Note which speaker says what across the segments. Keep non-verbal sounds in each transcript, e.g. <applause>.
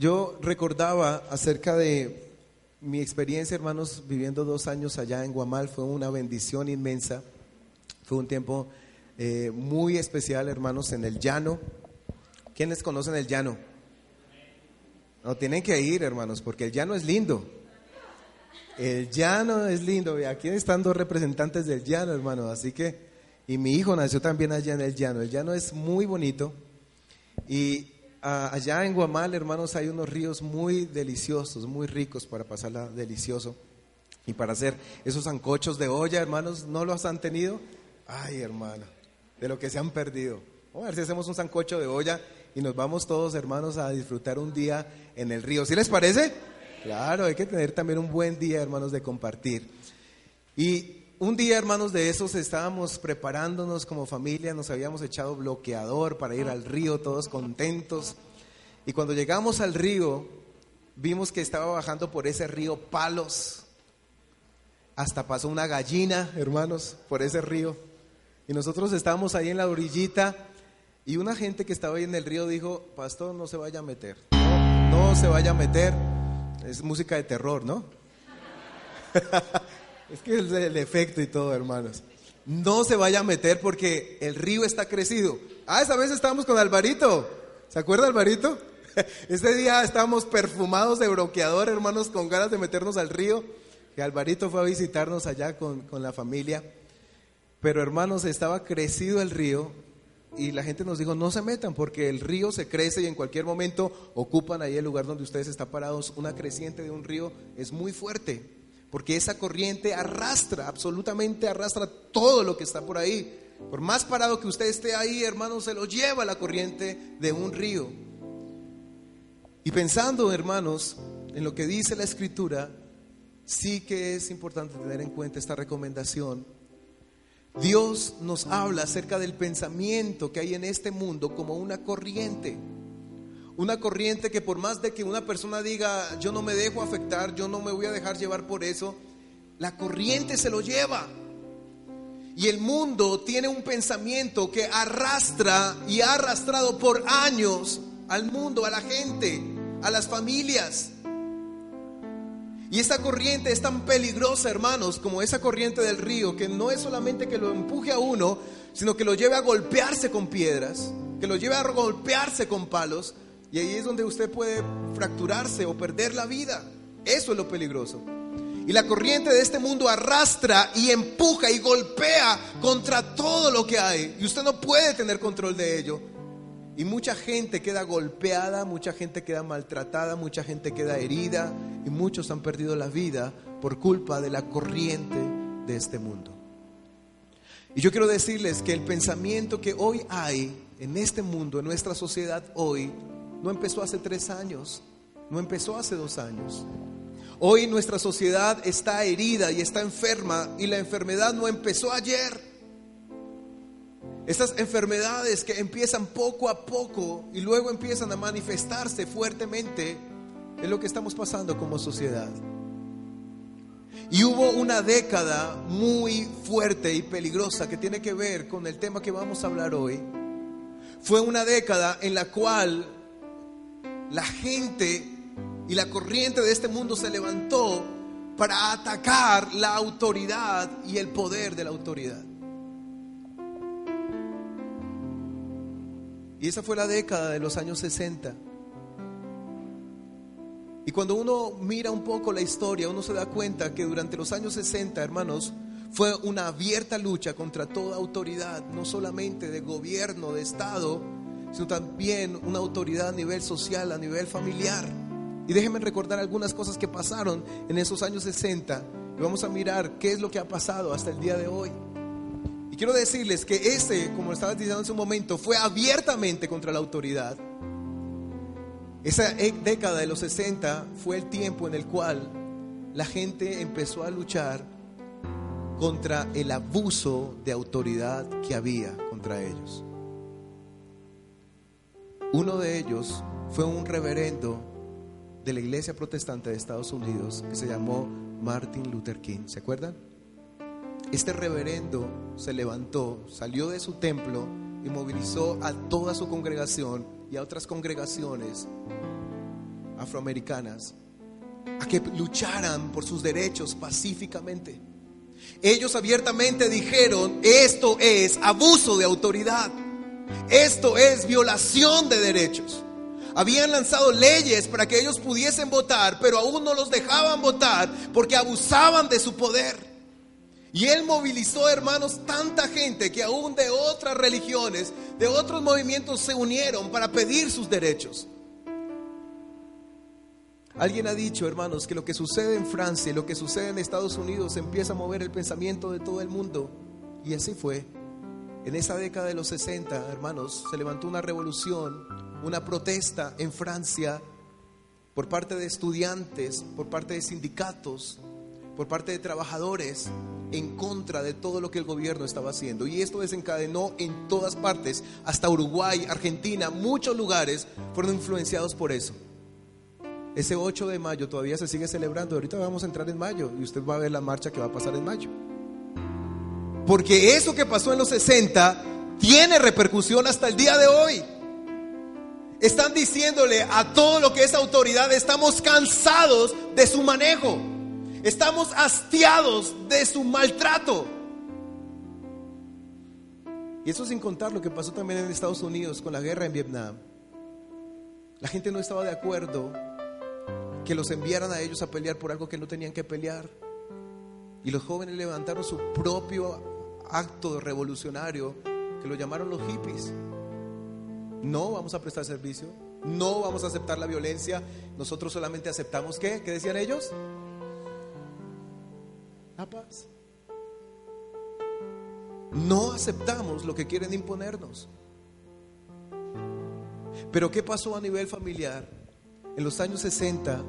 Speaker 1: Yo recordaba acerca de mi experiencia, hermanos, viviendo dos años allá en Guamal, fue una bendición inmensa. Fue un tiempo eh, muy especial, hermanos, en el llano. ¿Quiénes conocen el llano? No, tienen que ir, hermanos, porque el llano es lindo. El llano es lindo. Aquí están dos representantes del llano, hermano. Así que, y mi hijo nació también allá en el llano. El llano es muy bonito. Y allá en Guamal, hermanos, hay unos ríos muy deliciosos, muy ricos para pasarla delicioso. Y para hacer esos ancochos de olla, hermanos, ¿no los han tenido? Ay, hermano, de lo que se han perdido. Vamos a ver si hacemos un sancocho de olla y nos vamos todos, hermanos, a disfrutar un día en el río. ¿Sí les parece? Claro, hay que tener también un buen día, hermanos, de compartir. Y un día, hermanos, de esos estábamos preparándonos como familia, nos habíamos echado bloqueador para ir al río, todos contentos. Y cuando llegamos al río, vimos que estaba bajando por ese río palos. Hasta pasó una gallina, hermanos, por ese río. Y nosotros estábamos ahí en la orillita y una gente que estaba ahí en el río dijo, pastor, no se vaya a meter, no, no se vaya a meter. Es música de terror, ¿no? <laughs> Es que es el efecto y todo, hermanos. No se vaya a meter porque el río está crecido. Ah, esa vez estábamos con Alvarito. ¿Se acuerda Alvarito? <laughs> Este día estábamos perfumados de bloqueador, hermanos, con ganas de meternos al río. Que Alvarito fue a visitarnos allá con, con la familia. Pero hermanos, estaba crecido el río y la gente nos dijo, no se metan porque el río se crece y en cualquier momento ocupan ahí el lugar donde ustedes están parados. Una creciente de un río es muy fuerte porque esa corriente arrastra, absolutamente arrastra todo lo que está por ahí. Por más parado que usted esté ahí, hermano, se lo lleva la corriente de un río. Y pensando, hermanos, en lo que dice la escritura, sí que es importante tener en cuenta esta recomendación. Dios nos habla acerca del pensamiento que hay en este mundo como una corriente. Una corriente que por más de que una persona diga, yo no me dejo afectar, yo no me voy a dejar llevar por eso, la corriente se lo lleva. Y el mundo tiene un pensamiento que arrastra y ha arrastrado por años al mundo, a la gente, a las familias. Y esta corriente es tan peligrosa, hermanos, como esa corriente del río, que no es solamente que lo empuje a uno, sino que lo lleve a golpearse con piedras, que lo lleve a golpearse con palos, y ahí es donde usted puede fracturarse o perder la vida. Eso es lo peligroso. Y la corriente de este mundo arrastra y empuja y golpea contra todo lo que hay. Y usted no puede tener control de ello. Y mucha gente queda golpeada, mucha gente queda maltratada, mucha gente queda herida y muchos han perdido la vida por culpa de la corriente de este mundo. Y yo quiero decirles que el pensamiento que hoy hay en este mundo, en nuestra sociedad hoy, no empezó hace tres años, no empezó hace dos años. Hoy nuestra sociedad está herida y está enferma y la enfermedad no empezó ayer. Estas enfermedades que empiezan poco a poco y luego empiezan a manifestarse fuertemente es lo que estamos pasando como sociedad. Y hubo una década muy fuerte y peligrosa que tiene que ver con el tema que vamos a hablar hoy. Fue una década en la cual la gente y la corriente de este mundo se levantó para atacar la autoridad y el poder de la autoridad. Y esa fue la década de los años 60. Y cuando uno mira un poco la historia, uno se da cuenta que durante los años 60, hermanos, fue una abierta lucha contra toda autoridad, no solamente de gobierno, de Estado, sino también una autoridad a nivel social, a nivel familiar. Y déjenme recordar algunas cosas que pasaron en esos años 60 y vamos a mirar qué es lo que ha pasado hasta el día de hoy. Y quiero decirles que ese, como estaba diciendo en su momento, fue abiertamente contra la autoridad. Esa e- década de los 60 fue el tiempo en el cual la gente empezó a luchar contra el abuso de autoridad que había contra ellos. Uno de ellos fue un reverendo de la iglesia protestante de Estados Unidos que se llamó Martin Luther King. ¿Se acuerdan? Este reverendo se levantó, salió de su templo y movilizó a toda su congregación y a otras congregaciones afroamericanas a que lucharan por sus derechos pacíficamente. Ellos abiertamente dijeron, esto es abuso de autoridad, esto es violación de derechos. Habían lanzado leyes para que ellos pudiesen votar, pero aún no los dejaban votar porque abusaban de su poder. Y él movilizó, hermanos, tanta gente que aún de otras religiones, de otros movimientos se unieron para pedir sus derechos. Alguien ha dicho, hermanos, que lo que sucede en Francia y lo que sucede en Estados Unidos empieza a mover el pensamiento de todo el mundo. Y así fue. En esa década de los 60, hermanos, se levantó una revolución, una protesta en Francia por parte de estudiantes, por parte de sindicatos, por parte de trabajadores en contra de todo lo que el gobierno estaba haciendo. Y esto desencadenó en todas partes, hasta Uruguay, Argentina, muchos lugares fueron influenciados por eso. Ese 8 de mayo todavía se sigue celebrando. Ahorita vamos a entrar en mayo y usted va a ver la marcha que va a pasar en mayo. Porque eso que pasó en los 60 tiene repercusión hasta el día de hoy. Están diciéndole a todo lo que es autoridad, estamos cansados de su manejo. Estamos hastiados de su maltrato. Y eso sin contar lo que pasó también en Estados Unidos con la guerra en Vietnam. La gente no estaba de acuerdo que los enviaran a ellos a pelear por algo que no tenían que pelear. Y los jóvenes levantaron su propio acto revolucionario que lo llamaron los hippies. No vamos a prestar servicio, no vamos a aceptar la violencia, nosotros solamente aceptamos qué, ¿qué decían ellos? La paz. No aceptamos lo que quieren imponernos. Pero ¿qué pasó a nivel familiar? En los años 60,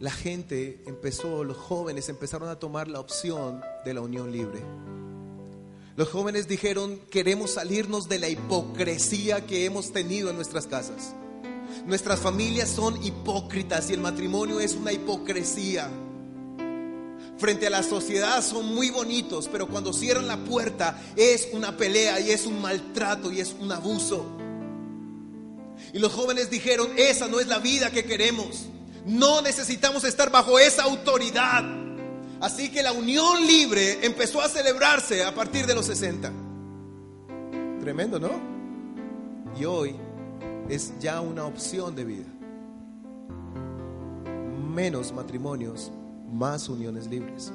Speaker 1: la gente empezó, los jóvenes empezaron a tomar la opción de la unión libre. Los jóvenes dijeron, queremos salirnos de la hipocresía que hemos tenido en nuestras casas. Nuestras familias son hipócritas y el matrimonio es una hipocresía. Frente a la sociedad son muy bonitos, pero cuando cierran la puerta es una pelea y es un maltrato y es un abuso. Y los jóvenes dijeron, esa no es la vida que queremos. No necesitamos estar bajo esa autoridad. Así que la unión libre empezó a celebrarse a partir de los 60. Tremendo, ¿no? Y hoy es ya una opción de vida. Menos matrimonios, más uniones libres.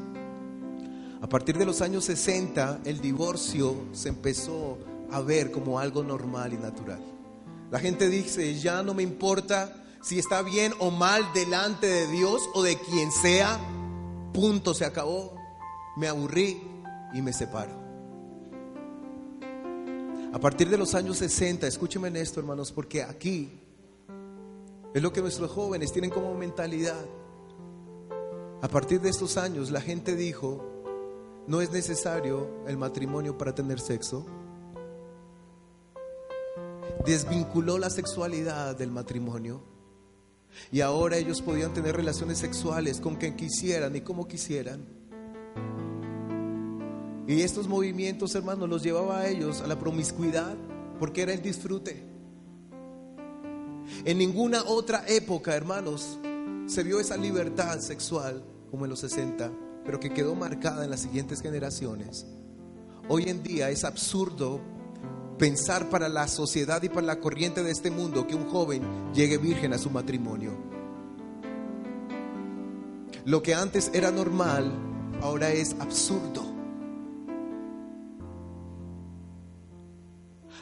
Speaker 1: A partir de los años 60, el divorcio se empezó a ver como algo normal y natural. La gente dice, ya no me importa si está bien o mal delante de Dios o de quien sea, punto, se acabó, me aburrí y me separo. A partir de los años 60, escúcheme en esto hermanos, porque aquí es lo que nuestros jóvenes tienen como mentalidad. A partir de estos años la gente dijo, no es necesario el matrimonio para tener sexo. Desvinculó la sexualidad del matrimonio. Y ahora ellos podían tener relaciones sexuales con quien quisieran y como quisieran. Y estos movimientos, hermanos, los llevaba a ellos a la promiscuidad, porque era el disfrute. En ninguna otra época, hermanos, se vio esa libertad sexual como en los 60, pero que quedó marcada en las siguientes generaciones. Hoy en día es absurdo pensar para la sociedad y para la corriente de este mundo que un joven llegue virgen a su matrimonio. Lo que antes era normal, ahora es absurdo.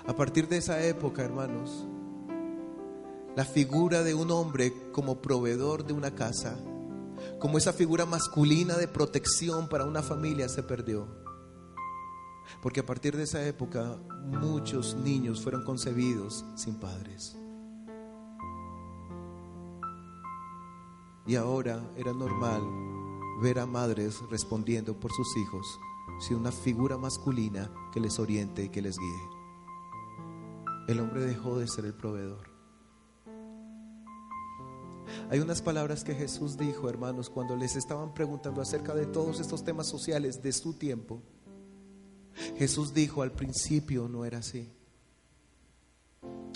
Speaker 1: A partir de esa época, hermanos, la figura de un hombre como proveedor de una casa, como esa figura masculina de protección para una familia se perdió. Porque a partir de esa época muchos niños fueron concebidos sin padres. Y ahora era normal ver a madres respondiendo por sus hijos sin una figura masculina que les oriente y que les guíe. El hombre dejó de ser el proveedor. Hay unas palabras que Jesús dijo, hermanos, cuando les estaban preguntando acerca de todos estos temas sociales de su tiempo. Jesús dijo, al principio no era así.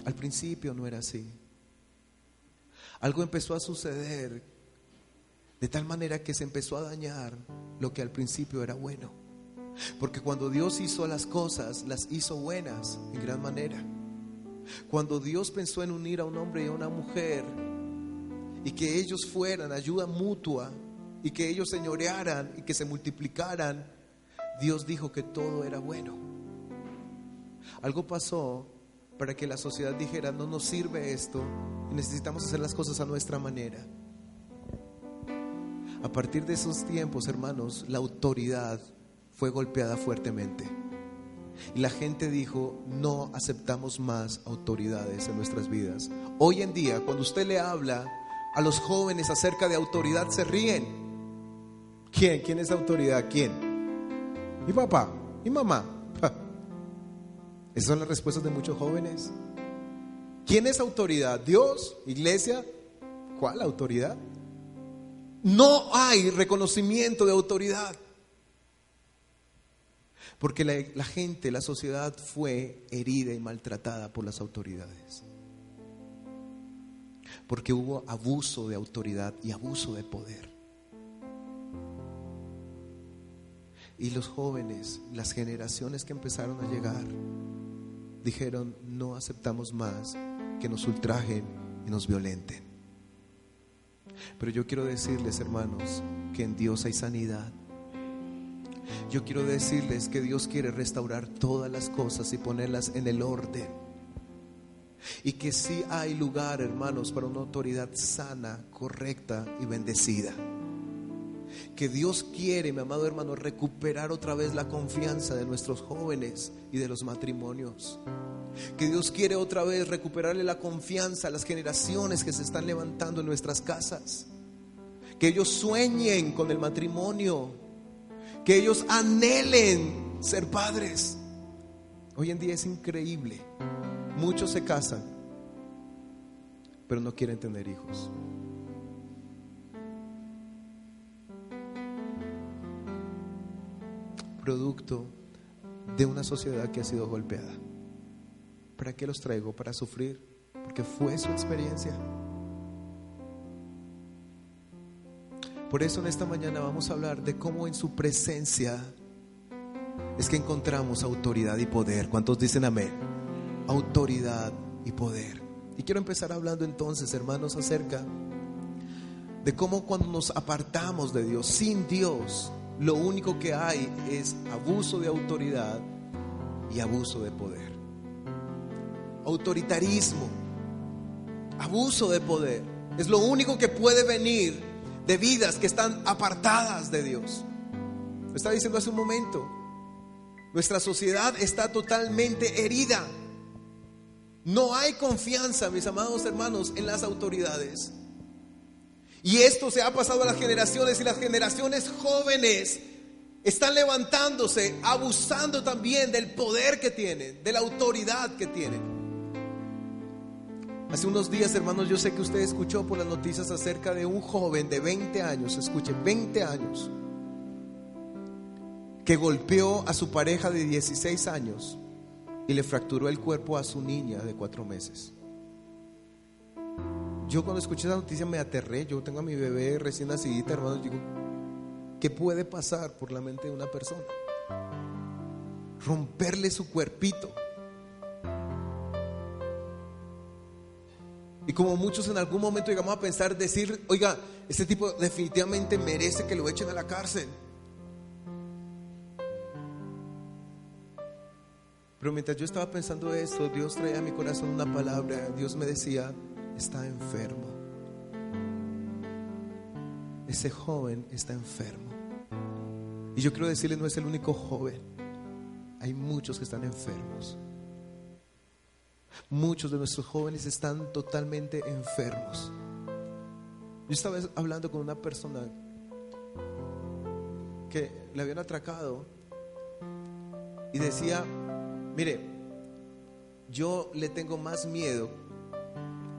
Speaker 1: Al principio no era así. Algo empezó a suceder de tal manera que se empezó a dañar lo que al principio era bueno. Porque cuando Dios hizo las cosas, las hizo buenas en gran manera. Cuando Dios pensó en unir a un hombre y a una mujer y que ellos fueran ayuda mutua y que ellos señorearan y que se multiplicaran, Dios dijo que todo era bueno. Algo pasó para que la sociedad dijera, no nos sirve esto y necesitamos hacer las cosas a nuestra manera. A partir de esos tiempos, hermanos, la autoridad fue golpeada fuertemente. Y la gente dijo, no aceptamos más autoridades en nuestras vidas. Hoy en día, cuando usted le habla a los jóvenes acerca de autoridad, se ríen. ¿Quién? ¿Quién es autoridad? ¿Quién? Mi papá, mi mamá. Esas son las respuestas de muchos jóvenes. ¿Quién es autoridad? ¿Dios? ¿Iglesia? ¿Cuál autoridad? No hay reconocimiento de autoridad. Porque la, gente, la sociedad fue herida y maltratada por las autoridades. Porque hubo abuso de autoridad y abuso de poder. Y los jóvenes, las generaciones que empezaron a llegar, dijeron, no aceptamos más que nos ultrajen y nos violenten. Pero yo quiero decirles, hermanos, que en Dios hay sanidad yo quiero decirles que Dios quiere restaurar todas las cosas y ponerlas en el orden. Y que sí hay lugar, hermanos, para una autoridad sana, correcta y bendecida. Que Dios quiere, mi amado hermano, recuperar otra vez la confianza de nuestros jóvenes y de los matrimonios. Que Dios quiere otra vez recuperarle la confianza a las generaciones que se están levantando en nuestras casas. Que ellos sueñen con el matrimonio, que ellos anhelen ser padres. Hoy en día es increíble. Muchos se casan, pero no quieren tener hijos. Producto de una sociedad que ha sido golpeada. ¿Para qué los traigo? Para sufrir, porque fue su experiencia. Por eso en esta mañana vamos a hablar de cómo en su presencia es que encontramos autoridad y poder. ¿Cuántos dicen amén? Autoridad y poder. Y quiero empezar hablando entonces, hermanos, acerca de cómo cuando nos apartamos de Dios, sin Dios, lo único que hay es abuso de autoridad y abuso de poder. Autoritarismo, abuso de poder, es lo único que puede venir de vidas que están apartadas de Dios. Lo estaba diciendo hace un momento. Nuestra sociedad está totalmente herida. No hay confianza, mis amados hermanos, en las autoridades. Y esto se ha pasado a las generaciones y las generaciones jóvenes están levantándose, abusando también del poder que tienen, de la autoridad que tienen. Hace unos días, hermanos, yo sé que usted escuchó por las noticias acerca de un joven de 20 años, escuche, 20 años, que golpeó a su pareja de 16 años y le fracturó el cuerpo a su niña de 4 meses. Yo cuando escuché esa noticia me aterré, yo tengo a mi bebé recién nacidita, hermanos, digo, ¿qué puede pasar por la mente de una persona? Romperle su cuerpito Y como muchos en algún momento llegamos a pensar, decir, oiga, este tipo definitivamente merece que lo echen a la cárcel. Pero mientras yo estaba pensando esto, Dios traía a mi corazón una palabra. Dios me decía, está enfermo. Ese joven está enfermo. Y yo quiero decirle, no es el único joven. Hay muchos que están enfermos. Muchos de nuestros jóvenes están totalmente enfermos. Yo estaba hablando con una persona que le habían atracado y decía, mire, yo le tengo más miedo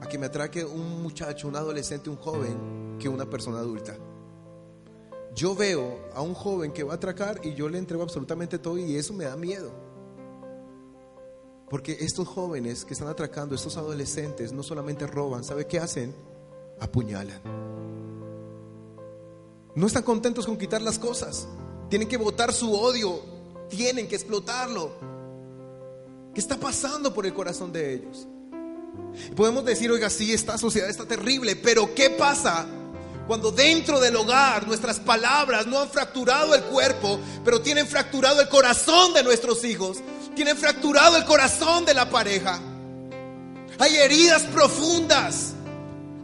Speaker 1: que me atraque un muchacho, un adolescente, un joven, que una persona adulta. Yo veo a un joven que va a atracar y yo le entrego absolutamente todo y eso me da miedo. Porque estos jóvenes que están atracando, estos adolescentes, no solamente roban, ¿sabe qué hacen? Apuñalan. No están contentos con quitar las cosas. Tienen que botar su odio. Tienen que explotarlo. ¿Qué está pasando por el corazón de ellos? Podemos decir, oiga, sí, esta sociedad está terrible, pero ¿qué pasa cuando dentro del hogar nuestras palabras no han fracturado el cuerpo, pero tienen fracturado el corazón de nuestros hijos? Tienen fracturado el corazón de la pareja. Hay heridas profundas.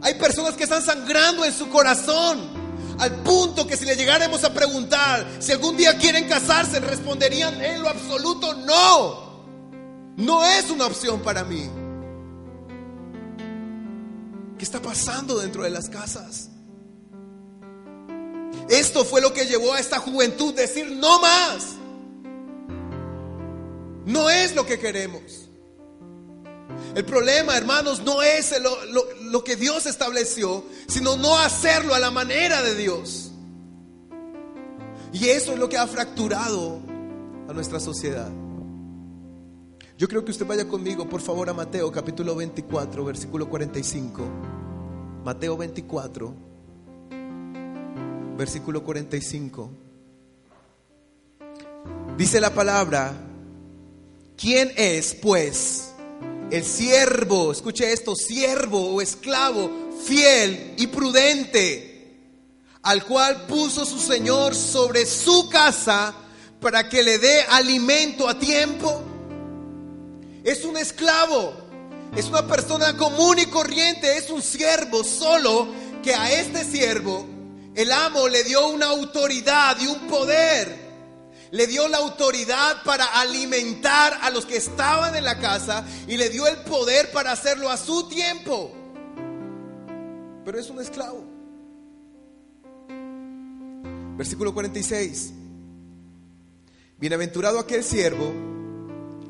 Speaker 1: Hay personas que están sangrando en su corazón. Al punto que si le llegáramos a preguntar si algún día quieren casarse, responderían en lo absoluto no. No es una opción para mí. ¿Qué está pasando dentro de las casas? Esto fue lo que llevó a esta juventud decir no más. No es lo que queremos. El problema, hermanos, no es lo, que Dios estableció, sino no hacerlo a la manera de Dios. Y eso es lo que ha fracturado a nuestra sociedad. Yo creo que usted vaya conmigo, por favor, a Mateo capítulo 24, versículo 45. Mateo 24, versículo 45. Dice la palabra, ¿quién es pues el siervo, escuche esto, siervo o esclavo fiel y prudente, al cual puso su Señor sobre su casa para que le dé alimento a tiempo? Es un esclavo, es una persona común y corriente, es un siervo solo que a este siervo el amo le dio una autoridad y un poder le dio la autoridad para alimentar a los que estaban en la casa y le dio el poder para hacerlo a su tiempo. Pero es un esclavo. Versículo 46. Bienaventurado aquel siervo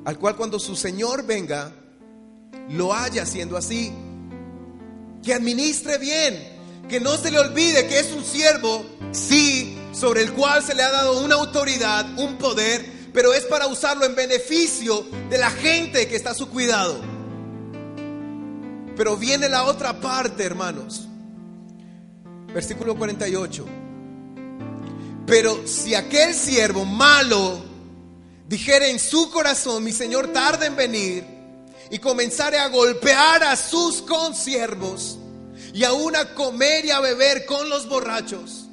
Speaker 1: al cual cuando su Señor venga, lo haya haciendo así. Que administre bien, que no se le olvide que es un siervo, sí, sobre el cual se le ha dado una autoridad, un poder, pero es para usarlo en beneficio de la gente que está a su cuidado. Pero viene la otra parte, hermanos. Versículo 48. Pero si aquel siervo malo dijere en su corazón, mi Señor tarde en venir, y comenzare a golpear a sus consiervos, y aún a comer y a beber con los borrachos,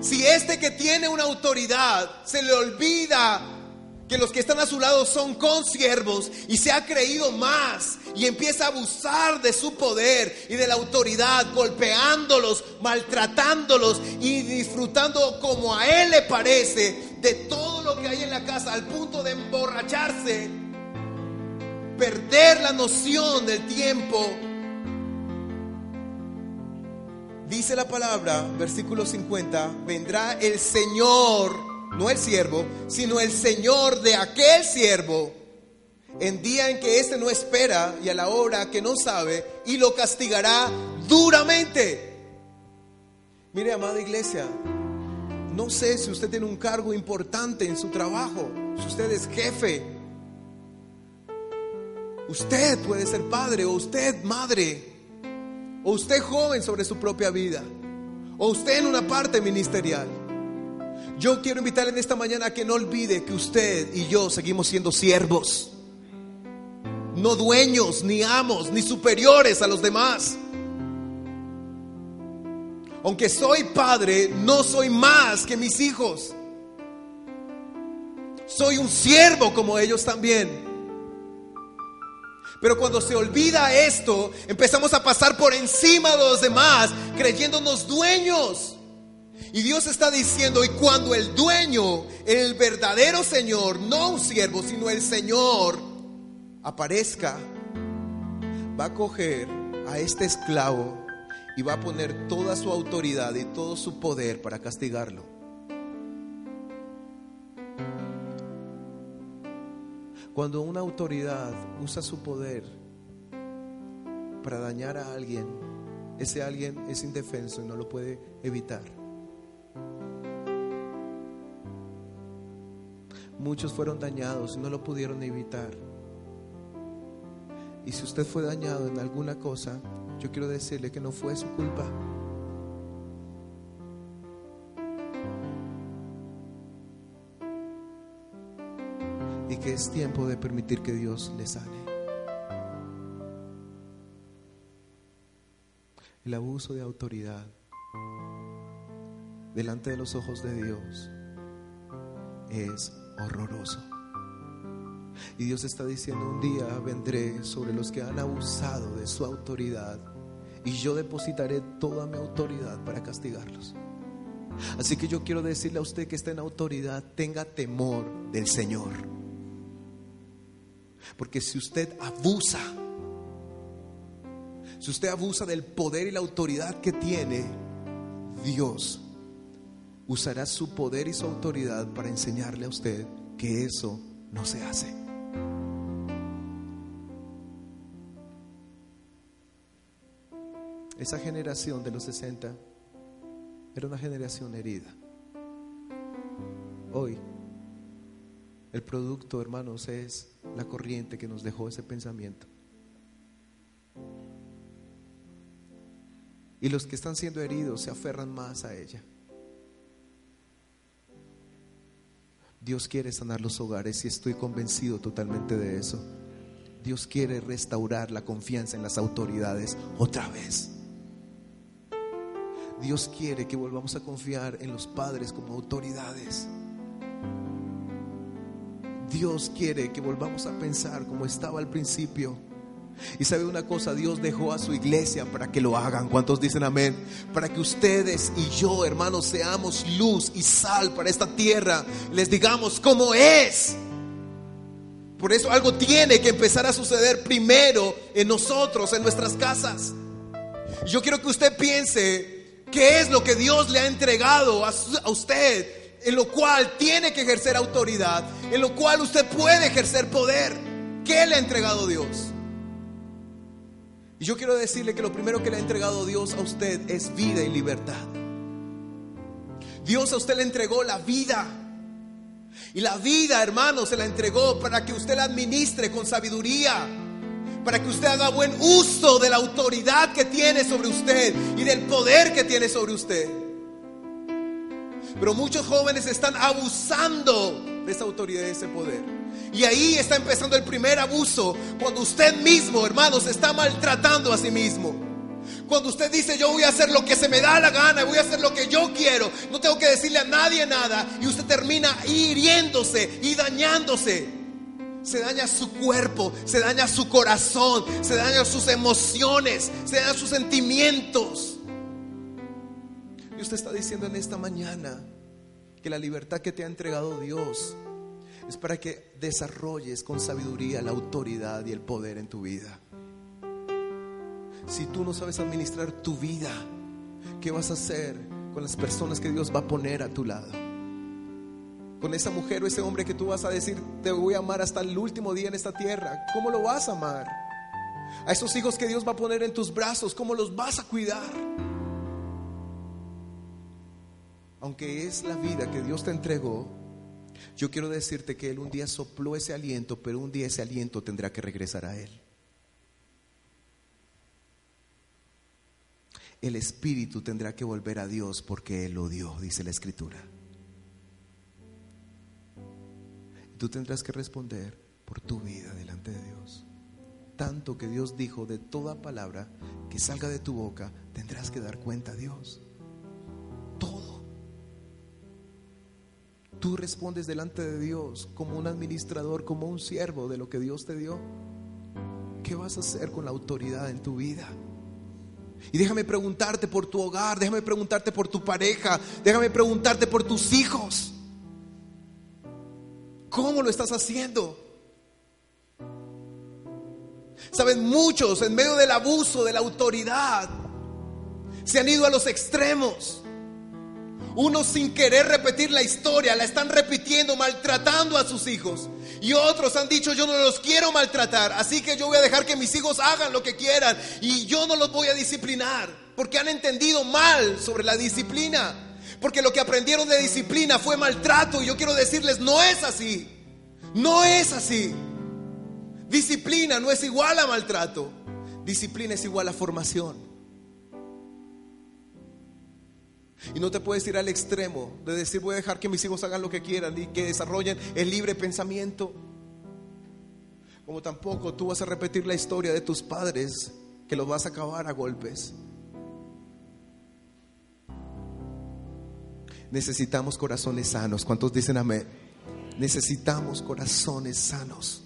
Speaker 1: si este que tiene una autoridad se le olvida que los que están a su lado son consiervos y se ha creído más y empieza a abusar de su poder y de la autoridad, golpeándolos, maltratándolos y disfrutando como a él le parece de todo lo que hay en la casa al punto de emborracharse, perder la noción del tiempo. Dice la palabra, versículo 50, vendrá el Señor, no el siervo, sino el Señor de aquel siervo, en día en que éste no espera y a la hora que no sabe, y lo castigará duramente. Mire, amada iglesia, no sé si usted tiene un cargo importante en su trabajo, si usted es jefe, usted puede ser padre o usted madre o usted joven sobre su propia vida, o usted en una parte ministerial. Yo quiero invitarle en esta mañana a que no olvide que usted y yo seguimos siendo siervos, no dueños, ni amos, ni superiores a los demás. Aunque soy padre, no soy más que mis hijos. Soy un siervo como ellos también. Pero cuando se olvida esto, empezamos a pasar por encima de los demás, creyéndonos dueños. Y Dios está diciendo, y cuando el dueño, el verdadero Señor, no un siervo, sino el Señor, aparezca, va a coger a este esclavo y va a poner toda su autoridad y todo su poder para castigarlo. Cuando una autoridad usa su poder para dañar a alguien, ese alguien es indefenso y no lo puede evitar. Muchos fueron dañados y no lo pudieron evitar. Y si usted fue dañado en alguna cosa, yo quiero decirle que no fue su culpa. Y que es tiempo de permitir que Dios le sane. El abuso de autoridad delante de los ojos de Dios es horroroso. Y Dios está diciendo, un día vendré sobre los que han abusado de su autoridad y yo depositaré toda mi autoridad para castigarlos. Así que yo quiero decirle a usted que está en autoridad, tenga temor del Señor. Porque si usted abusa, si usted abusa del poder y la autoridad que tiene, Dios usará su poder y su autoridad para enseñarle a usted que eso no se hace. Esa generación de los 60 era una generación herida. Hoy, el producto, hermanos, es la corriente que nos dejó ese pensamiento. Y los que están siendo heridos se aferran más a ella. Dios quiere sanar los hogares y estoy convencido totalmente de eso. Dios quiere restaurar la confianza en las autoridades otra vez. Dios quiere que volvamos a confiar en los padres como autoridades. Dios quiere que volvamos a pensar como estaba al principio. Y sabe una cosa, Dios dejó a su iglesia para que lo hagan. ¿Cuántos dicen amén? Para que ustedes y yo, hermanos, seamos luz y sal para esta tierra. Les digamos cómo es. Por eso algo tiene que empezar a suceder primero en nosotros, en nuestras casas. Yo quiero que usted piense qué es lo que Dios le ha entregado a, a usted, en lo cual tiene que ejercer autoridad, en lo cual usted puede ejercer poder. ¿Qué le ha entregado Dios? Y yo quiero decirle que lo primero que le ha entregado Dios a usted es vida y libertad. Dios a usted le entregó la vida. Y la vida, hermano, se la entregó para que usted la administre con sabiduría. Para que usted haga buen uso de la autoridad que tiene sobre usted y del poder que tiene sobre usted. Pero muchos jóvenes están abusando esa autoridad y ese poder. Y ahí está empezando el primer abuso, cuando usted mismo, hermano, se está maltratando a sí mismo. Cuando usted dice yo voy a hacer lo que se me da la gana, voy a hacer lo que yo quiero, no tengo que decirle a nadie nada, y usted termina hiriéndose y dañándose. Se daña su cuerpo, se daña su corazón, se dañan sus emociones, se dañan sus sentimientos. Y usted está diciendo en esta mañana que la libertad que te ha entregado Dios es para que desarrolles con sabiduría la autoridad y el poder en tu vida. Si tú no sabes administrar tu vida, ¿qué vas a hacer con las personas que Dios va a poner a tu lado? Con esa mujer o ese hombre que tú vas a decir, te voy a amar hasta el último día en esta tierra. ¿Cómo lo vas a amar? A esos hijos que Dios va a poner en tus brazos, ¿cómo los vas a cuidar? Aunque es la vida que Dios te entregó, yo quiero decirte que Él un día sopló ese aliento, pero un día ese aliento tendrá que regresar a Él. El Espíritu tendrá que volver a Dios porque Él lo dio, dice la Escritura. Tú tendrás que responder por tu vida delante de Dios. Tanto que Dios dijo de toda palabra que salga de tu boca, tendrás que dar cuenta a Dios. Tú respondes delante de Dios como un administrador, como un siervo de lo que Dios te dio. ¿Qué vas a hacer con la autoridad en tu vida? Y déjame preguntarte por tu hogar, déjame preguntarte por tu pareja, déjame preguntarte por tus hijos. ¿Cómo lo estás haciendo? Saben, muchos en medio del abuso de la autoridad Se han ido a los extremos. Unos sin querer repetir la historia, la están repitiendo, maltratando a sus hijos. Y otros han dicho, yo no los quiero maltratar, así que yo voy a dejar que mis hijos hagan lo que quieran y yo no los voy a disciplinar, porque han entendido mal sobre la disciplina. Porque lo que aprendieron de disciplina fue maltrato y yo quiero decirles, no es así. No es así. Disciplina no es igual a maltrato. Disciplina es igual a formación. Y no te puedes ir al extremo de decir voy a dejar que mis hijos hagan lo que quieran y que desarrollen el libre pensamiento. Como tampoco tú vas a repetir la historia de tus padres que los vas a acabar a golpes. Necesitamos corazones sanos. ¿Cuántos dicen amén? Necesitamos corazones sanos.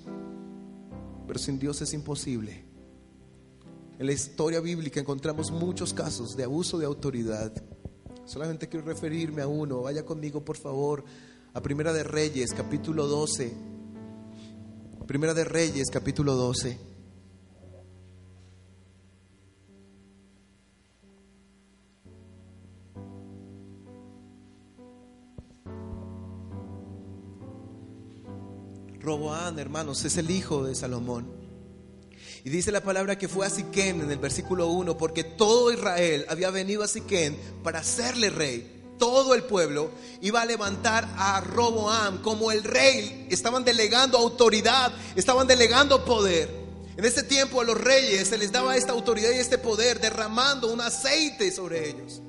Speaker 1: Pero sin Dios es imposible. En la historia bíblica encontramos muchos casos de abuso de autoridad Solamente quiero referirme a uno. Vaya conmigo, por favor, a Primera de Reyes, capítulo 12. Primera de Reyes, capítulo 12. Roboán, hermanos, es el hijo de Salomón. Y dice la palabra que fue a Siquén en el versículo 1, porque todo Israel había venido a Siquén para hacerle rey. Todo el pueblo iba a levantar a Roboam como el rey. Estaban delegando autoridad, estaban delegando poder. En ese tiempo a los reyes se les daba esta autoridad y este poder, derramando un aceite sobre ellos.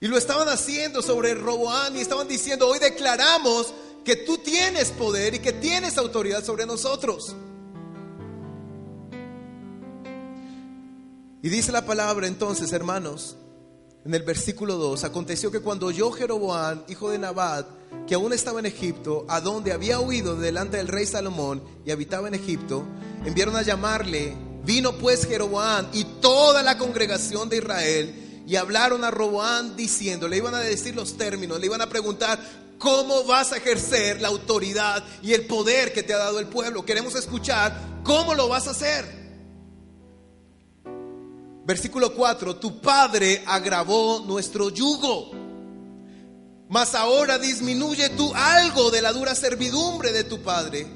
Speaker 1: Y lo estaban haciendo sobre Roboam y estaban diciendo, hoy declaramos que tú tienes poder y que tienes autoridad sobre nosotros. Y dice la palabra entonces, hermanos, en el versículo 2, aconteció que cuando oyó Jeroboam, hijo de Nabat, que aún estaba en Egipto, a donde había huido delante del rey Salomón y habitaba en Egipto, enviaron a llamarle. Vino pues Jeroboam y toda la congregación de Israel y hablaron a Roboam diciendo, le iban a decir los términos, le iban a preguntar, ¿Cómo vas a ejercer la autoridad y el poder que te ha dado el pueblo? Queremos escuchar cómo lo vas a hacer. Versículo 4, tu padre agravó nuestro yugo, mas ahora disminuye tú algo de la dura servidumbre de tu padre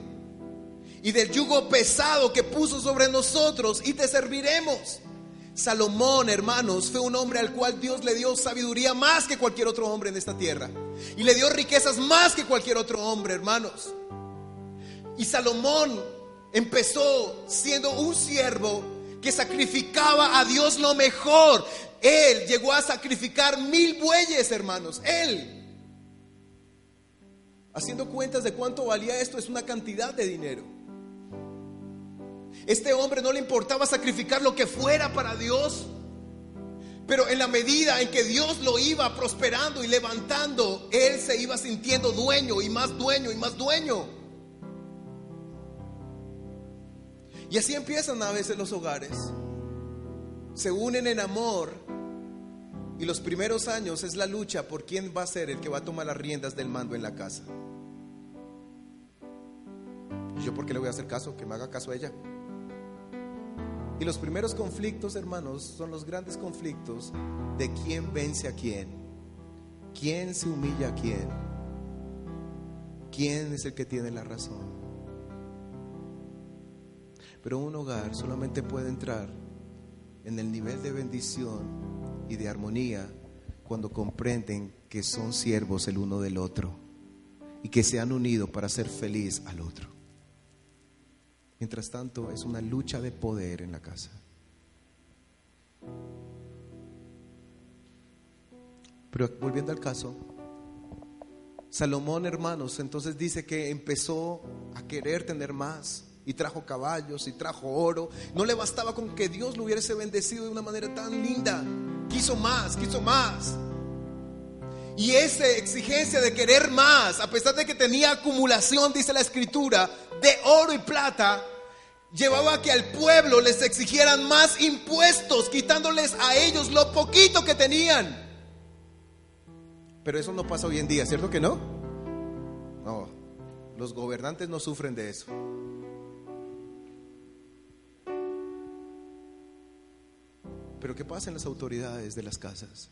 Speaker 1: y del yugo pesado que puso sobre nosotros y te serviremos. Salomón, hermanos, fue un hombre al cual Dios le dio sabiduría más que cualquier otro hombre en esta tierra. Y le dio riquezas más que cualquier otro hombre, hermanos. Y Salomón empezó siendo un siervo que sacrificaba a Dios lo mejor. Él llegó a sacrificar mil bueyes, hermanos. Él. Haciendo cuentas de cuánto valía esto, es una cantidad de dinero. Este hombre no le importaba sacrificar lo que fuera para Dios. Pero en la medida en que Dios lo iba prosperando y levantando, él se iba sintiendo dueño y más dueño y más dueño. Y así empiezan a veces los hogares. Se unen en amor y los primeros años es la lucha por quién va a ser el que va a tomar las riendas del mando en la casa. ¿Y yo por qué le voy a hacer caso? Que me haga caso a ella. Y los primeros conflictos, hermanos, son los grandes conflictos de quién vence a quién, quién se humilla a quién, quién es el que tiene la razón. Pero un hogar solamente puede entrar en el nivel de bendición y de armonía cuando comprenden que son siervos el uno del otro y que se han unido para ser feliz al otro. Mientras tanto, es una lucha de poder en la casa. Pero volviendo al caso, Salomón, hermanos, entonces dice que empezó a querer tener más y trajo caballos y trajo oro. No le bastaba con que Dios lo hubiese bendecido de una manera tan linda. Quiso más, quiso más. Y esa exigencia de querer más, a pesar de que tenía acumulación, dice la escritura, de oro y plata, llevaba a que al pueblo les exigieran más impuestos, quitándoles a ellos lo poquito que tenían. Pero eso no pasa hoy en día, ¿cierto que no? No, los gobernantes no sufren de eso. Pero ¿qué pasa en las autoridades de las casas?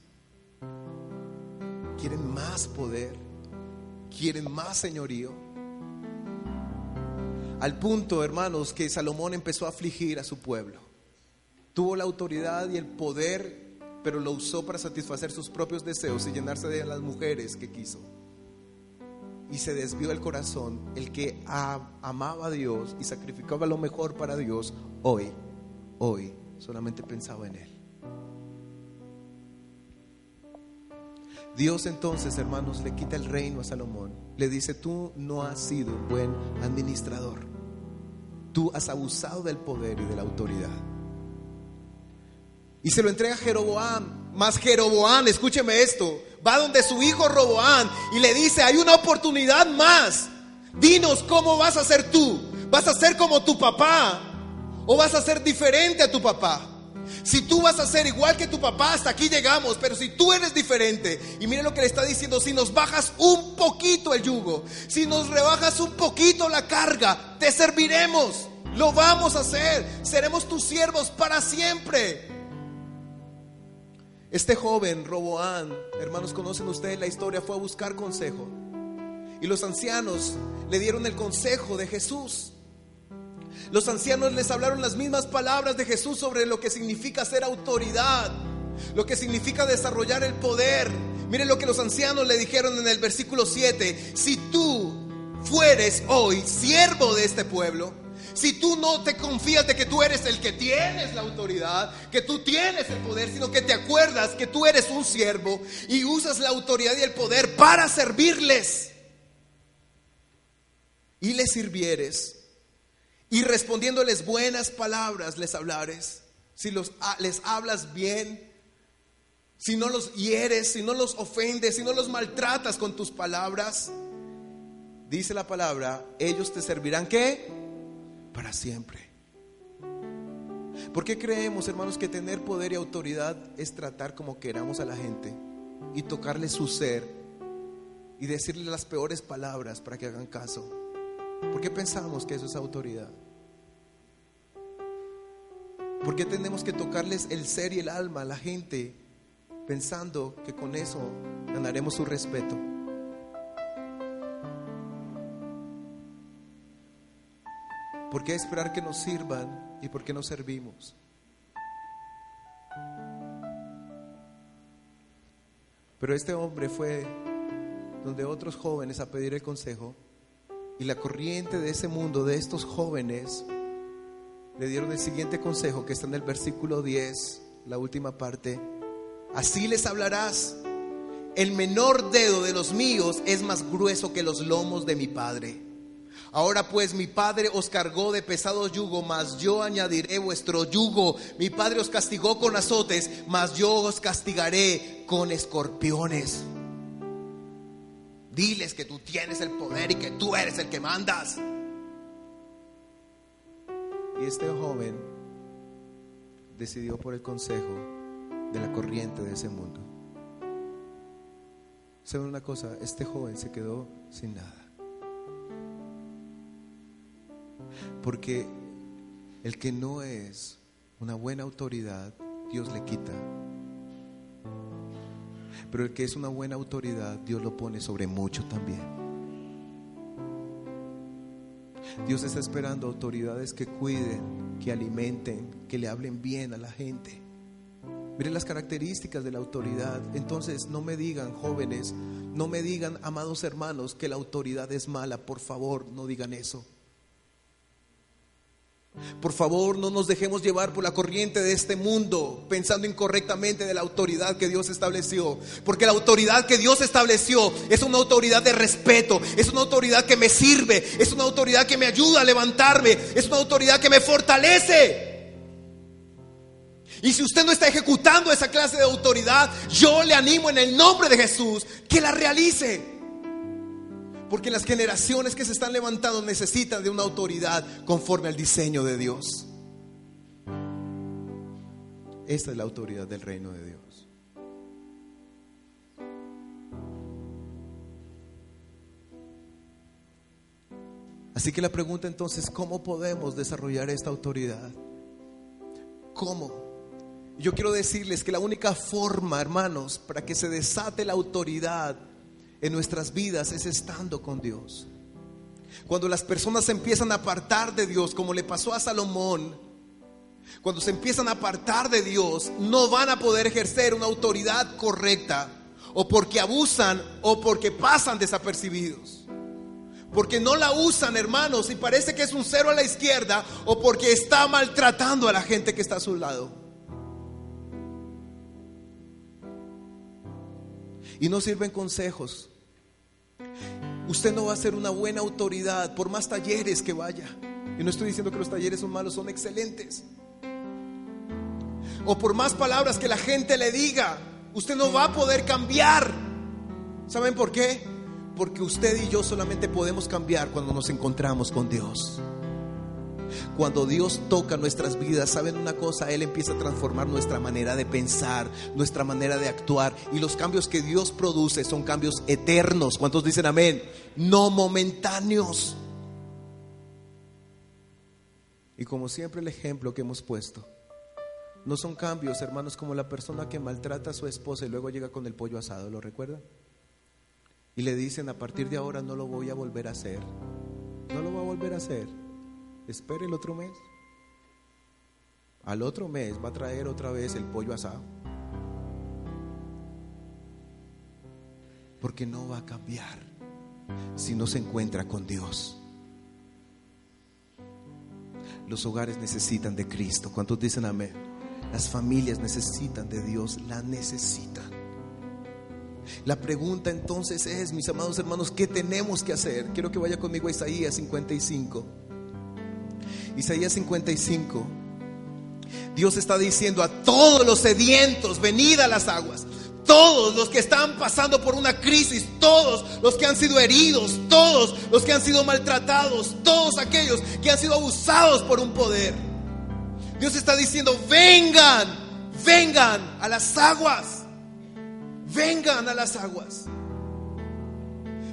Speaker 1: Quieren más poder, quieren más señorío. Al punto, hermanos, que Salomón empezó a afligir a su pueblo. Tuvo la autoridad y el poder, pero lo usó para satisfacer sus propios deseos y llenarse de las mujeres que quiso. Y se desvió el corazón. El que amaba a Dios y sacrificaba lo mejor para Dios, hoy, hoy, solamente pensaba en Él. Dios entonces, hermanos, le quita el reino a Salomón. Le dice, tú no has sido un buen administrador. Tú has abusado del poder y de la autoridad. Y se lo entrega a Jeroboam. Más Jeroboam, escúcheme esto, va donde su hijo Roboam y le dice, hay una oportunidad más. Dinos cómo vas a ser tú. ¿Vas a ser como tu papá o vas a ser diferente a tu papá? Si tú vas a ser igual que tu papá, hasta aquí llegamos, pero si tú eres diferente, y mire lo que le está diciendo, si nos bajas un poquito el yugo, si nos rebajas un poquito la carga, te serviremos, lo vamos a hacer, seremos tus siervos para siempre. Este joven, Roboán, hermanos, conocen ustedes la historia, fue a buscar consejo. Y los ancianos le dieron el consejo de Jesús. Los ancianos les hablaron las mismas palabras de Jesús sobre lo que significa ser autoridad, lo que significa desarrollar el poder. Miren lo que los ancianos le dijeron en el versículo 7. Si tú fueres hoy siervo de este pueblo, si tú no te confías de que tú eres el que tienes la autoridad, que tú tienes el poder, sino que te acuerdas que tú eres un siervo y usas la autoridad y el poder para servirles y les sirvieres, y respondiéndoles buenas palabras les hablares, si los, les hablas bien, si no los hieres, si no los ofendes, si no los maltratas con tus palabras, dice la palabra, ellos te servirán qué? Para siempre. ¿Por qué creemos, hermanos, que tener poder y autoridad es tratar como queramos a la gente y tocarle su ser y decirle las peores palabras para que hagan caso? ¿Por qué pensamos que eso es autoridad? ¿Por qué tenemos que tocarles el ser y el alma a la gente pensando que con eso ganaremos su respeto? ¿Por qué esperar que nos sirvan y por qué no servimos? Pero este hombre fue donde otros jóvenes a pedir el consejo y la corriente de ese mundo, de estos jóvenes, le dieron el siguiente consejo que está en el versículo 10, la última parte. Así les hablarás. El menor dedo de los míos es más grueso que los lomos de mi padre. Ahora pues mi padre os cargó de pesado yugo, mas yo añadiré vuestro yugo. Mi padre os castigó con azotes, mas yo os castigaré con escorpiones. Diles que tú tienes el poder y que tú eres el que mandas. Y este joven decidió por el consejo de la corriente de ese mundo. ¿Saben una cosa? Este joven se quedó sin nada. Porque el que no es una buena autoridad, Dios le quita pero el que es una buena autoridad, Dios lo pone sobre mucho también. Dios está esperando autoridades que cuiden, que alimenten, que le hablen bien a la gente. Miren las características de la autoridad. Entonces no me digan, jóvenes, no me digan, amados hermanos, que la autoridad es mala. Por favor, no digan eso. Por favor, no nos dejemos llevar por la corriente de este mundo, pensando incorrectamente de la autoridad que Dios estableció. Porque la autoridad que Dios estableció es una autoridad de respeto, es una autoridad que me sirve, es una autoridad que me ayuda a levantarme, es una autoridad que me fortalece. Y si usted no está ejecutando esa clase de autoridad, yo le animo en el nombre de Jesús que la realice. Porque las generaciones que se están levantando necesitan de una autoridad conforme al diseño de Dios. Esta es la autoridad del reino de Dios. Así que la pregunta entonces, ¿cómo podemos desarrollar esta autoridad? ¿Cómo? Yo quiero decirles que la única forma, hermanos, para que se desate la autoridad en nuestras vidas es estando con Dios. Cuando las personas se empiezan a apartar de Dios, como le pasó a Salomón, cuando se empiezan a apartar de Dios, no van a poder ejercer una autoridad correcta, o porque abusan o porque pasan desapercibidos. Porque no la usan, hermanos, y parece que es un cero a la izquierda, o porque está maltratando a la gente que está a su lado. Y no sirven consejos. Usted no va a ser una buena autoridad por más talleres que vaya. Y no estoy diciendo que los talleres son malos, son excelentes. O por más palabras que la gente le diga, usted no va a poder cambiar. ¿Saben por qué? Porque usted y yo solamente podemos cambiar cuando nos encontramos con Dios. Cuando Dios toca nuestras vidas, ¿saben una cosa? Él empieza a transformar nuestra manera de pensar, nuestra manera de actuar. Y los cambios que Dios produce son cambios eternos. ¿Cuántos dicen amén? No momentáneos. Y como siempre el ejemplo que hemos puesto, no son cambios, hermanos, como la persona que maltrata a su esposa y luego llega con el pollo asado, ¿lo recuerdan? Y le dicen, a partir de ahora no lo voy a volver a hacer. No lo voy a volver a hacer espere el otro mes. Al otro mes va a traer otra vez el pollo asado. Porque no va a cambiar si no se encuentra con Dios. Los hogares necesitan de Cristo. ¿Cuántos dicen amén? Las familias necesitan de Dios, la necesitan. La pregunta entonces es, mis amados hermanos, ¿qué tenemos que hacer? Quiero que vaya conmigo a Isaías 55. Isaías 55. Dios está diciendo a todos los sedientos, venid a las aguas. Todos los que están pasando por una crisis, todos los que han sido heridos, todos los que han sido maltratados, todos aquellos que han sido abusados por un poder. Dios está diciendo, vengan, vengan a las aguas, vengan a las aguas.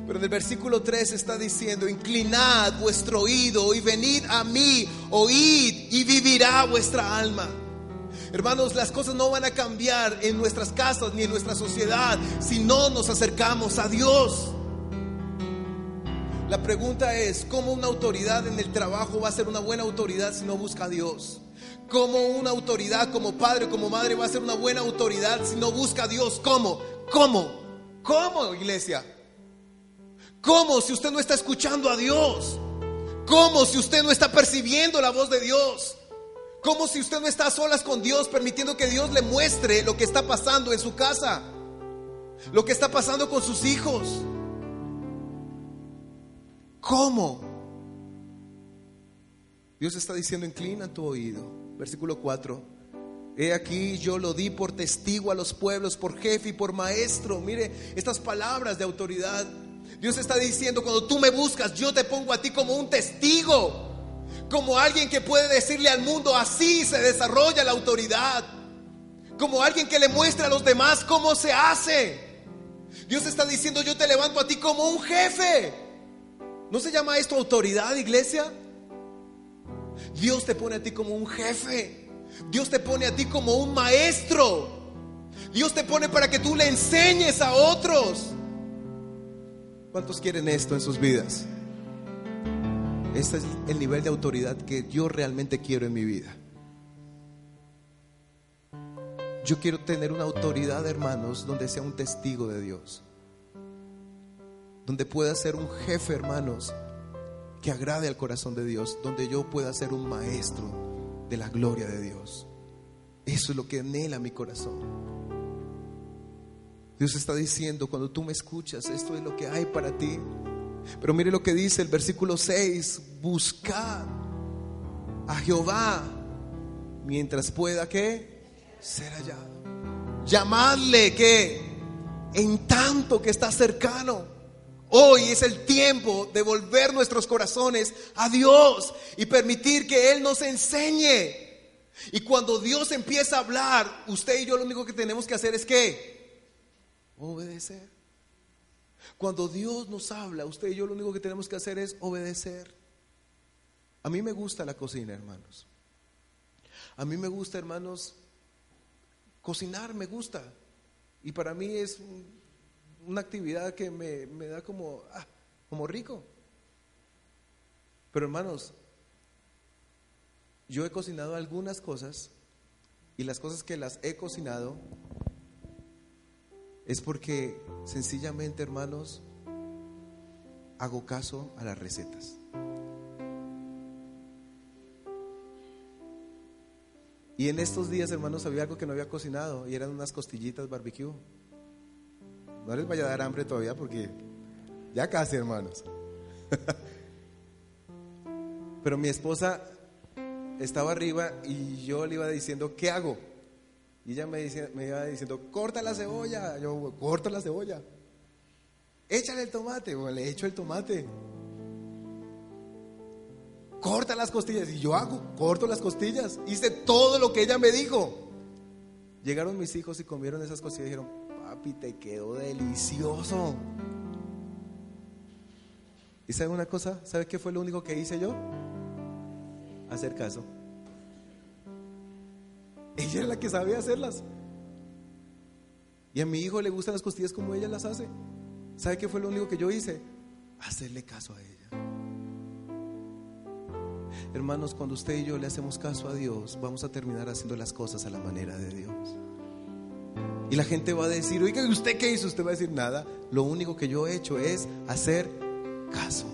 Speaker 1: Pero en el versículo 3 está diciendo, inclinad vuestro oído y venid a mí, oíd y vivirá vuestra alma. Hermanos, las cosas no van a cambiar en nuestras casas ni en nuestra sociedad si no nos acercamos a Dios. La pregunta es, ¿cómo una autoridad en el trabajo va a ser una buena autoridad si no busca a Dios? ¿Cómo una autoridad como padre como madre va a ser una buena autoridad si no busca a Dios? ¿Cómo? ¿Cómo? ¿Cómo, iglesia? ¿Cómo si usted no está escuchando a Dios? ¿Cómo si usted no está percibiendo la voz de Dios? ¿Cómo si usted no está a solas con Dios, permitiendo que Dios le muestre lo que está pasando en su casa? Lo que está pasando con sus hijos. ¿Cómo? Dios está diciendo, inclina tu oído. Versículo 4. He aquí yo lo di por testigo a los pueblos, por jefe y por maestro. Mire estas palabras de autoridad. Dios está diciendo, cuando tú me buscas, yo te pongo a ti como un testigo, como alguien que puede decirle al mundo, así se desarrolla la autoridad, como alguien que le muestra a los demás cómo se hace. Dios está diciendo, yo te levanto a ti como un jefe. ¿No se llama esto autoridad, iglesia? Dios te pone a ti como un jefe. Dios te pone a ti como un maestro. Dios te pone para que tú le enseñes a otros. ¿Cuántos quieren esto en sus vidas? Este es el nivel de autoridad que yo realmente quiero en mi vida. Yo quiero tener una autoridad, hermanos, donde sea un testigo de Dios. Donde pueda ser un jefe, hermanos, que agrade al corazón de Dios. Donde yo pueda ser un maestro de la gloria de Dios. Eso es lo que anhela mi corazón. Dios está diciendo, cuando tú me escuchas, esto es lo que hay para ti. Pero mire lo que dice el versículo 6, buscad a Jehová mientras pueda que ser hallado. Llamadle que en tanto que está cercano. Hoy es el tiempo de volver nuestros corazones a Dios y permitir que Él nos enseñe. Y cuando Dios empieza a hablar, usted y yo lo único que tenemos que hacer es que Obedecer. Cuando Dios nos habla, usted y yo lo único que tenemos que hacer es obedecer. A mí me gusta la cocina, hermanos. A mí me gusta, hermanos, Cocinar me gusta. Y para mí es una actividad que me, da como, ah, como rico. Pero hermanos, yo he cocinado algunas cosas y las cosas que las he cocinado es porque sencillamente, hermanos, hago caso a las recetas. Y en estos días, hermanos, había algo que no había cocinado y eran unas costillitas barbecue. No les vaya a dar hambre todavía porque ya casi, hermanos. <laughs> Pero mi esposa estaba arriba y yo le iba diciendo, ¿qué hago? Y ella me, iba diciendo, corta la cebolla. Yo, corta la cebolla. Échale el tomate. Bueno, le echo el tomate. Corta las costillas. Y yo hago, corto las costillas. Hice todo lo que ella me dijo. Llegaron mis hijos y comieron esas costillas y dijeron, papi, te quedó delicioso. ¿Y sabe una cosa? ¿Sabe qué fue lo único que hice yo? Hacer caso. Ella es la que sabía hacerlas. Y a mi hijo le gustan las costillas como ella las hace. ¿Sabe qué fue lo único que yo hice? Hacerle caso a ella. Hermanos, cuando usted y yo le hacemos caso a Dios, vamos a terminar haciendo las cosas a la manera de Dios. Y la gente va a decir, oiga, ¿usted qué hizo? Usted va a decir nada. Lo único que yo he hecho es hacer caso.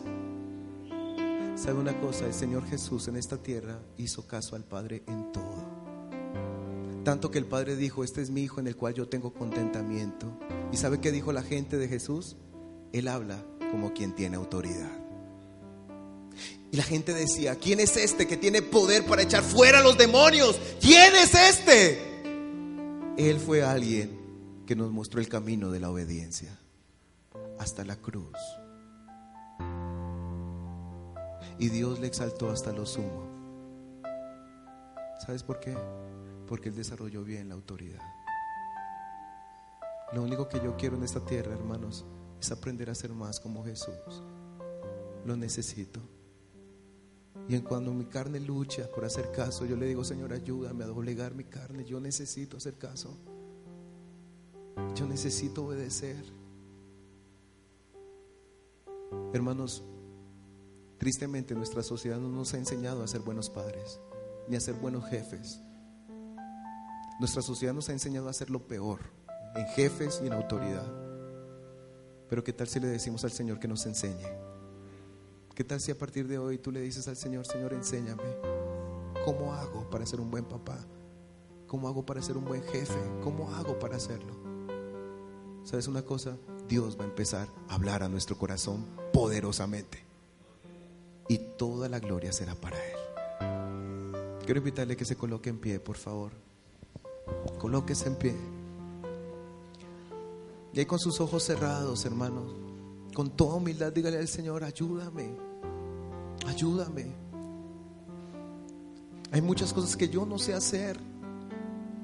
Speaker 1: ¿Sabe una cosa? El Señor Jesús en esta tierra hizo caso al Padre en todo. Tanto que el Padre dijo, este es mi Hijo en el cual yo tengo contentamiento. ¿Y sabe qué dijo la gente de Jesús? Él habla como quien tiene autoridad. Y la gente decía, ¿quién es este que tiene poder para echar fuera a los demonios? ¿Quién es este? Él fue alguien que nos mostró el camino de la obediencia hasta la cruz. Y Dios le exaltó hasta lo sumo. ¿Sabes por qué? Porque Él desarrolló bien la autoridad. Lo único que yo quiero en esta tierra, hermanos, es aprender a ser más como Jesús. Lo necesito. Y en cuando mi carne lucha por hacer caso, yo le digo, Señor, ayúdame a doblegar mi carne. Yo necesito hacer caso. Yo necesito obedecer. Hermanos, tristemente nuestra sociedad no nos ha enseñado a ser buenos padres, ni a ser buenos jefes, nuestra sociedad nos ha enseñado a hacer lo peor, en jefes y en autoridad. Pero ¿qué tal si le decimos al Señor que nos enseñe? ¿Qué tal si a partir de hoy tú le dices al Señor, Señor, enséñame cómo hago para ser un buen papá? ¿Cómo hago para ser un buen jefe? ¿Cómo hago para hacerlo? ¿Sabes una cosa? Dios va a empezar a hablar a nuestro corazón poderosamente. Y toda la gloria será para Él. Quiero invitarle que se coloque en pie, por favor. Colóquese en pie. Y ahí con sus ojos cerrados, hermanos, con toda humildad, dígale al Señor, ayúdame, ayúdame. Hay muchas cosas que yo no sé hacer,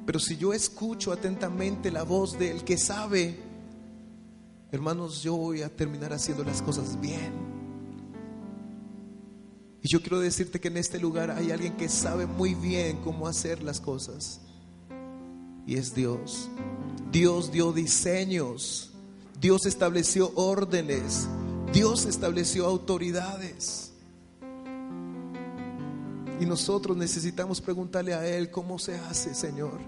Speaker 1: pero si yo escucho atentamente la voz del que sabe, hermanos, yo voy a terminar haciendo las cosas bien. Y yo quiero decirte que en este lugar hay alguien que sabe muy bien cómo hacer las cosas y es Dios. Dios dio diseños, Dios estableció órdenes, Dios estableció autoridades. Y nosotros necesitamos preguntarle a Él cómo se hace, Señor.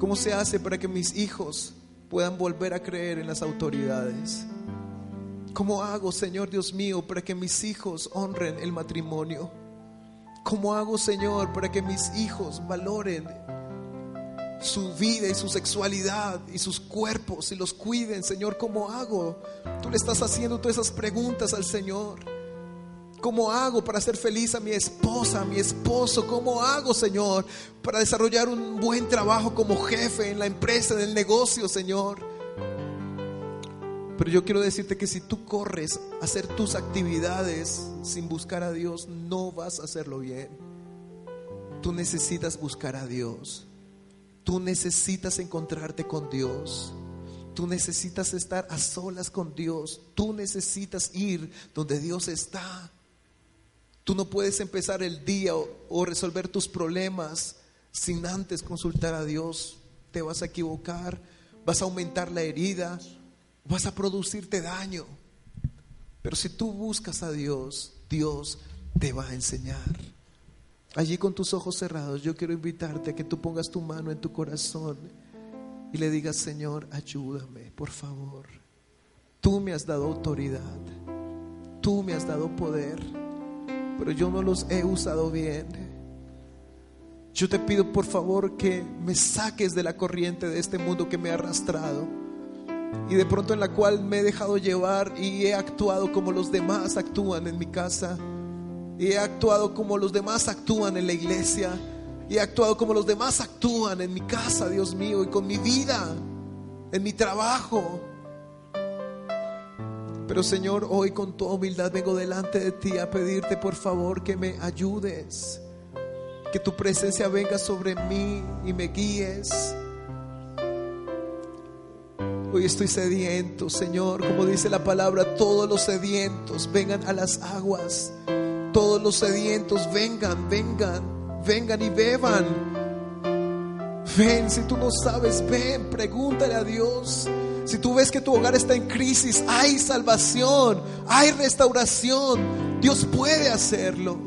Speaker 1: ¿Cómo se hace para que mis hijos puedan volver a creer en las autoridades? ¿Cómo hago, Señor Dios mío, para que mis hijos honren el matrimonio? ¿Cómo hago, Señor, para que mis hijos valoren su vida y su sexualidad y sus cuerpos y los cuiden, Señor, ¿cómo hago? Tú le estás haciendo todas esas preguntas al Señor. ¿Cómo hago para hacer feliz a mi esposa, a mi esposo? ¿Cómo hago, Señor, para desarrollar un buen trabajo como jefe en la empresa, en el negocio, Señor? Pero yo quiero decirte que si tú corres a hacer tus actividades sin buscar a Dios, no vas a hacerlo bien. Tú necesitas buscar a Dios. Tú necesitas encontrarte con Dios. Tú necesitas estar a solas con Dios. Tú necesitas ir donde Dios está. Tú no puedes empezar el día o, resolver tus problemas sin antes consultar a Dios te vas a equivocar, vas a aumentar la herida, vas a producirte daño. Pero si tú buscas a Dios, Dios te va a enseñar. Allí con tus ojos cerrados, yo quiero invitarte a que tú pongas tu mano en tu corazón y le digas, Señor, ayúdame, por favor. Tú me has dado autoridad, tú me has dado poder, pero yo no los he usado bien. Yo te pido, por favor, que me saques de la corriente de este mundo que me ha arrastrado y de pronto en la cual me he dejado llevar y he actuado como los demás actúan en mi casa y he actuado como los demás actúan en la iglesia y he actuado como los demás actúan en mi casa, Dios mío, y con mi vida, en mi trabajo. Pero Señor, hoy con toda humildad vengo delante de ti a pedirte por favor que me ayudes, que tu presencia venga sobre mí y me guíes. Hoy estoy sediento, Señor, como dice la palabra, todos los sedientos vengan a las aguas, todos los sedientos vengan, vengan vengan y beban. Ven, si tú no sabes, ven, pregúntale a Dios. Si tú ves que tu hogar está en crisis, hay salvación, hay restauración. Dios puede hacerlo.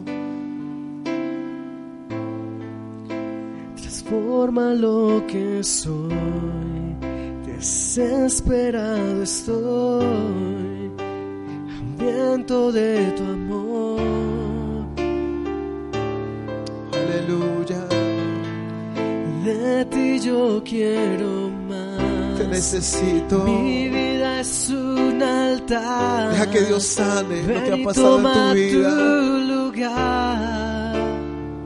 Speaker 2: Transforma lo que soy, desesperado estoy, hambriento de tu amor. De ti yo quiero más.
Speaker 1: Te necesito.
Speaker 2: Mi vida es un altar.
Speaker 1: Deja que Dios sane lo que ha pasado en tu vida.
Speaker 2: Tu lugar.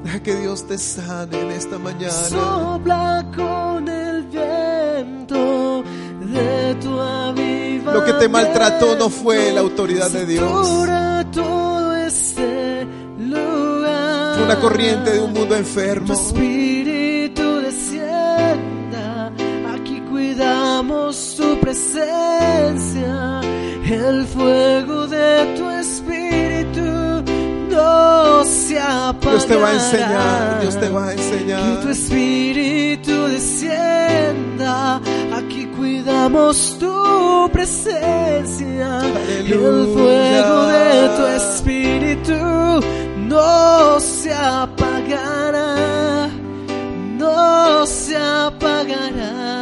Speaker 1: Deja que Dios te sane en esta mañana.
Speaker 2: Sopla con el viento de tu avivamiento.
Speaker 1: Lo que te maltrató no fue la autoridad de Dios.
Speaker 2: Todo este
Speaker 1: una corriente de un mundo enfermo.
Speaker 2: Tu espíritu descienda. Aquí cuidamos tu presencia. El fuego de tu espíritu no se apagará.
Speaker 1: Dios te va a enseñar. Dios te va a enseñar.
Speaker 2: Que tu espíritu descienda. Aquí cuidamos tu presencia.
Speaker 1: Aleluya.
Speaker 2: El fuego de tu espíritu no se apagará, no se apagará,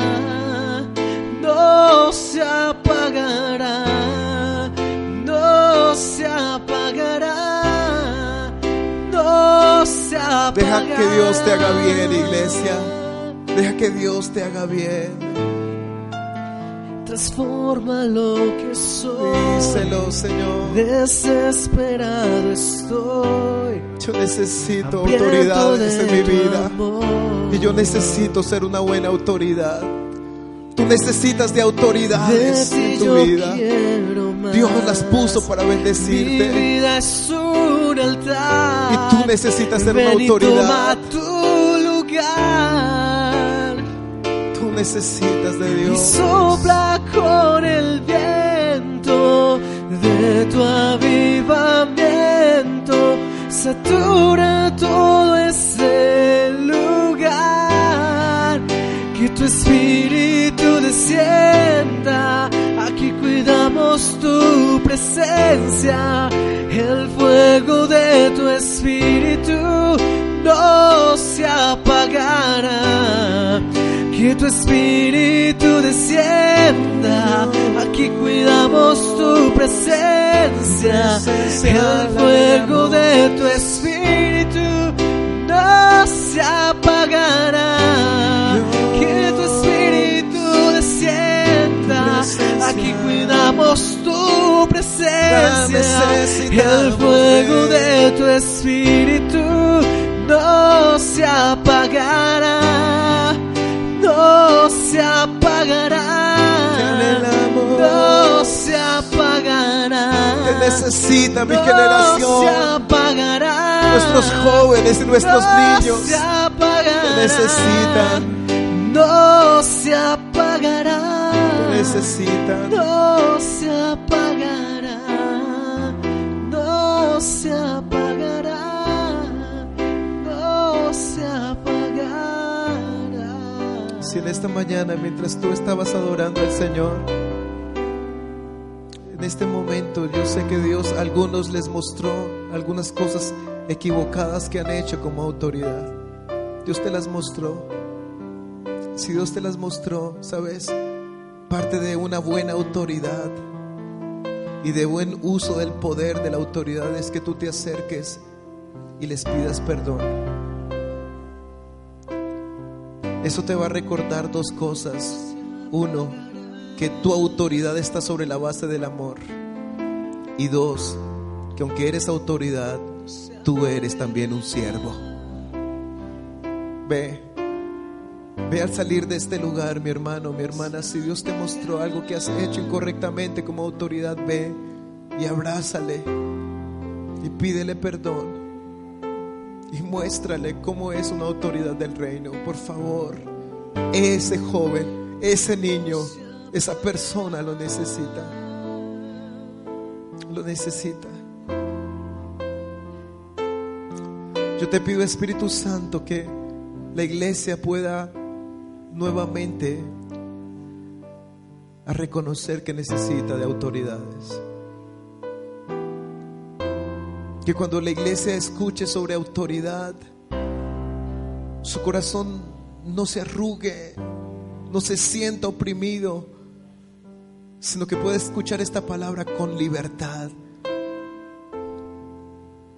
Speaker 2: no se apagará, no se apagará, no se apagará.
Speaker 1: Deja que Dios te haga bien, iglesia. Deja que Dios te haga bien.
Speaker 2: Transforma lo que soy.
Speaker 1: Díselo, Señor.
Speaker 2: Desesperado estoy.
Speaker 1: Yo necesito autoridades en mi vida.
Speaker 2: amor.
Speaker 1: Y yo necesito ser una buena autoridad. Tú necesitas de
Speaker 2: De
Speaker 1: autoridades en tu vida. Dios las puso para
Speaker 2: Mi
Speaker 1: bendecirte.
Speaker 2: vida es un altar.
Speaker 1: Y tú necesitas ser una
Speaker 2: y
Speaker 1: autoridad.
Speaker 2: toma tu lugar.
Speaker 1: Tú necesitas de
Speaker 2: Y
Speaker 1: Dios.
Speaker 2: sopla con el viento de tu avivamiento. Satura todo ese lugar. Que tu espíritu descienda. Aquí cuidamos tu presencia. El fuego de tu espíritu no se apagará. Que tu espíritu descienda. Aquí cuidamos tu presencia. El fuego de tu espíritu no se apagará. Que tu espíritu descienda. Aquí cuidamos tu presencia. El fuego de tu espíritu no se apagará. No se apagará. No se apagará.
Speaker 1: Te necesita mi
Speaker 2: No se
Speaker 1: generación.
Speaker 2: apagará.
Speaker 1: Nuestros jóvenes y nuestros
Speaker 2: no
Speaker 1: niños
Speaker 2: se apagará.
Speaker 1: te necesitan.
Speaker 2: No se apagará.
Speaker 1: Te necesitan.
Speaker 2: No se apagará. No se apagará.
Speaker 1: En esta mañana, mientras tú estabas adorando al Señor, en este momento yo sé que Dios a algunos les mostró algunas cosas equivocadas que han hecho como autoridad. Dios te las mostró. Si Dios te las mostró, ¿sabes? Parte de una buena autoridad y de buen uso del poder de la autoridad es que tú te acerques y les pidas perdón. Eso te va a recordar dos cosas. Uno, que tu autoridad está sobre la base del amor. Y dos, que aunque eres autoridad, tú eres también un siervo. Ve, ve al salir de este lugar, mi hermano, mi hermana, si Dios te mostró algo que has hecho incorrectamente como autoridad, ve y abrázale y pídele perdón y muéstrale cómo es una autoridad del reino. Por favor, ese joven, ese niño, esa persona lo necesita. Lo necesita. Yo te pido, Espíritu Santo, que la iglesia pueda nuevamente a reconocer que necesita de autoridades. Que cuando la iglesia escuche sobre autoridad, su corazón no se arrugue, no se sienta oprimido, sino que pueda escuchar esta palabra con libertad.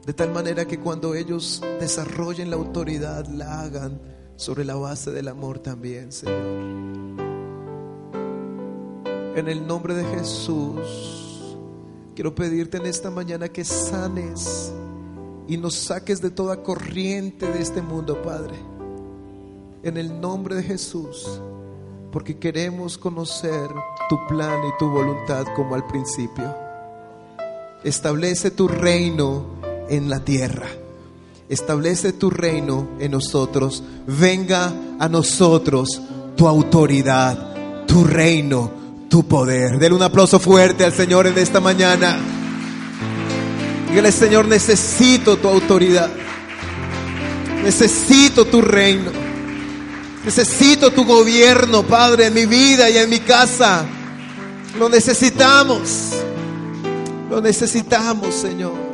Speaker 1: De tal manera que cuando ellos desarrollen la autoridad, la hagan sobre la base del amor también, Señor. En el nombre de Jesús, quiero pedirte en esta mañana que sanes y nos saques de toda corriente de este mundo, Padre. En el nombre de Jesús, porque queremos conocer tu plan y tu voluntad como al principio. Establece tu reino en la tierra. Establece tu reino en nosotros. Venga a nosotros tu autoridad, tu reino, tu poder. Denle un aplauso fuerte al Señor en esta mañana. Dígale, Señor, necesito tu autoridad. Necesito tu reino. Necesito tu gobierno, Padre, en mi vida y en mi casa. Lo necesitamos. Lo necesitamos, Señor.